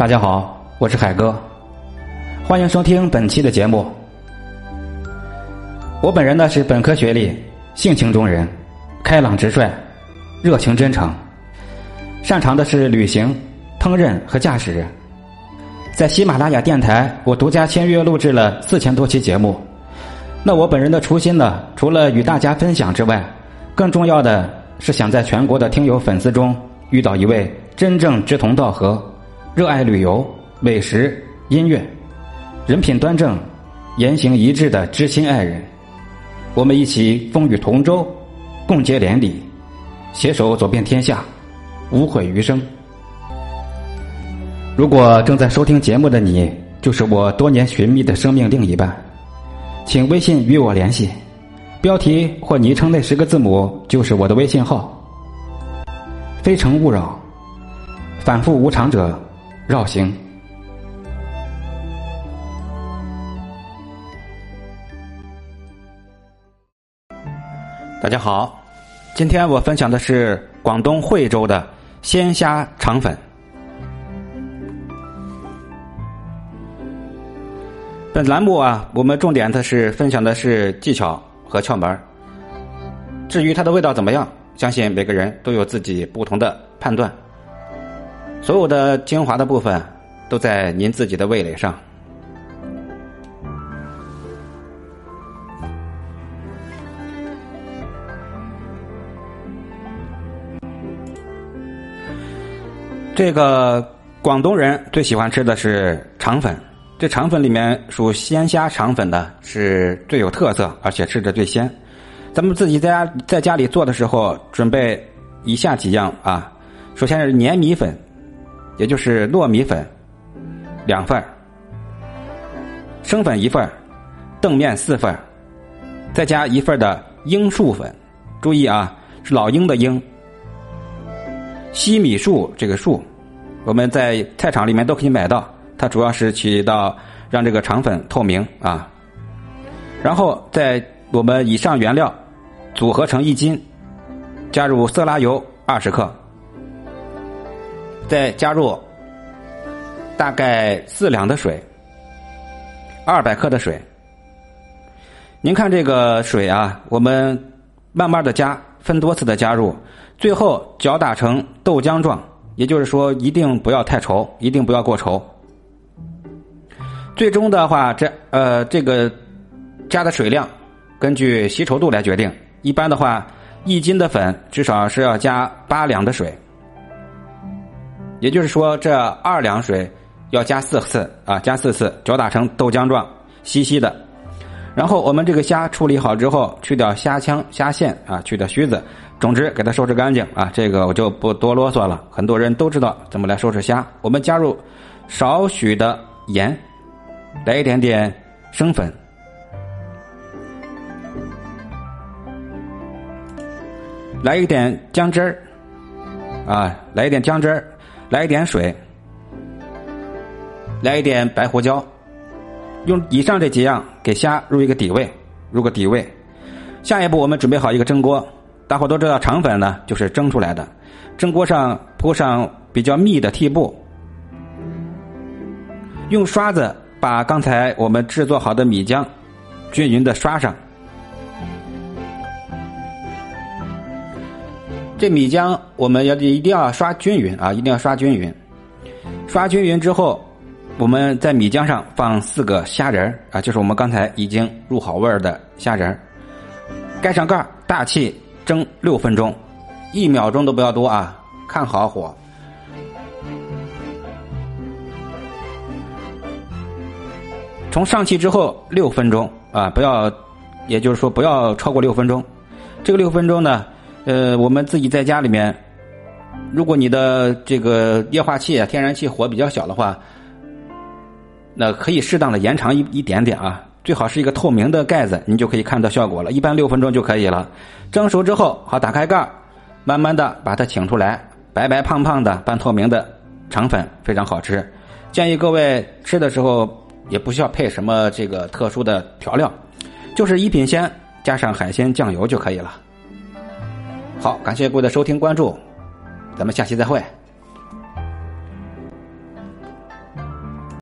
大家好，我是海哥，欢迎收听本期的节目。我本人呢是本科学历，性情中人，开朗直率，热情真诚，擅长的是旅行、烹饪和驾驶。在喜马拉雅电台，我独家签约录制了四千多期节目。那我本人的初心呢，除了与大家分享之外，更重要的是想在全国的听友粉丝中遇到一位真正志同道合、热爱旅游、美食、音乐、人品端正、言行一致的知心爱人。我们一起风雨同舟，共结连理，携手走遍天下，无悔余生。如果正在收听节目的你，就是我多年寻觅的生命另一半，请微信与我联系，标题或昵称那十个字母就是我的微信号。非诚勿扰，反复无常者绕行。大家好，今天我分享的是广东惠州的鲜虾肠粉。本栏目啊，我们重点的是分享的是技巧和窍门至于它的味道怎么样，相信每个人都有自己不同的判断。所有的精华的部分都在您自己的味蕾上。这个广东人最喜欢吃的是肠粉，这肠粉里面属鲜虾肠粉的是最有特色，而且吃着最鲜。咱们自己在家在家里做的时候，准备以下几样啊。首先是粘米粉，也就是糯米粉，两份生粉一份澄面四份再加一份的鹰粟粉。注意啊，是老鹰的鹰。西米树这个树，我们在菜场里面都可以买到。它主要是起到让这个肠粉透明啊。然后在我们以上原料组合成一斤，加入色拉油二十克，再加入大概四两的水，二百克的水。您看这个水啊，我们慢慢的加，分多次的加入。最后搅打成豆浆状，也就是说，一定不要太稠，一定不要过稠。最终的话，这呃这个加的水量根据稀稠度来决定。一般的话，一斤的粉至少是要加八两的水，也就是说，这二两水要加四次啊，加四次搅打成豆浆状，稀稀的。然后我们这个虾处理好之后，去掉虾腔、虾线啊，去掉须子。总之，给它收拾干净啊！这个我就不多啰嗦了，很多人都知道怎么来收拾虾。我们加入少许的盐，来一点点生粉，来一点姜汁儿，啊，来一点姜汁儿，来一点水，来一点白胡椒，用以上这几样给虾入一个底味，入个底味。下一步，我们准备好一个蒸锅。大伙都知道，肠粉呢就是蒸出来的。蒸锅上铺上比较密的屉布，用刷子把刚才我们制作好的米浆均匀的刷上。这米浆我们要一定要刷均匀啊，一定要刷均匀。刷均匀之后，我们在米浆上放四个虾仁啊，就是我们刚才已经入好味的虾仁盖上盖大气。蒸六分钟，一秒钟都不要多啊！看好火。从上气之后六分钟啊，不要，也就是说不要超过六分钟。这个六分钟呢，呃，我们自己在家里面，如果你的这个液化气啊、天然气火比较小的话，那可以适当的延长一一点点啊。最好是一个透明的盖子，你就可以看到效果了。一般六分钟就可以了。蒸熟之后，好打开盖慢慢的把它请出来，白白胖胖的半透明的肠粉非常好吃。建议各位吃的时候也不需要配什么这个特殊的调料，就是一品鲜加上海鲜酱油就可以了。好，感谢各位的收听关注，咱们下期再会。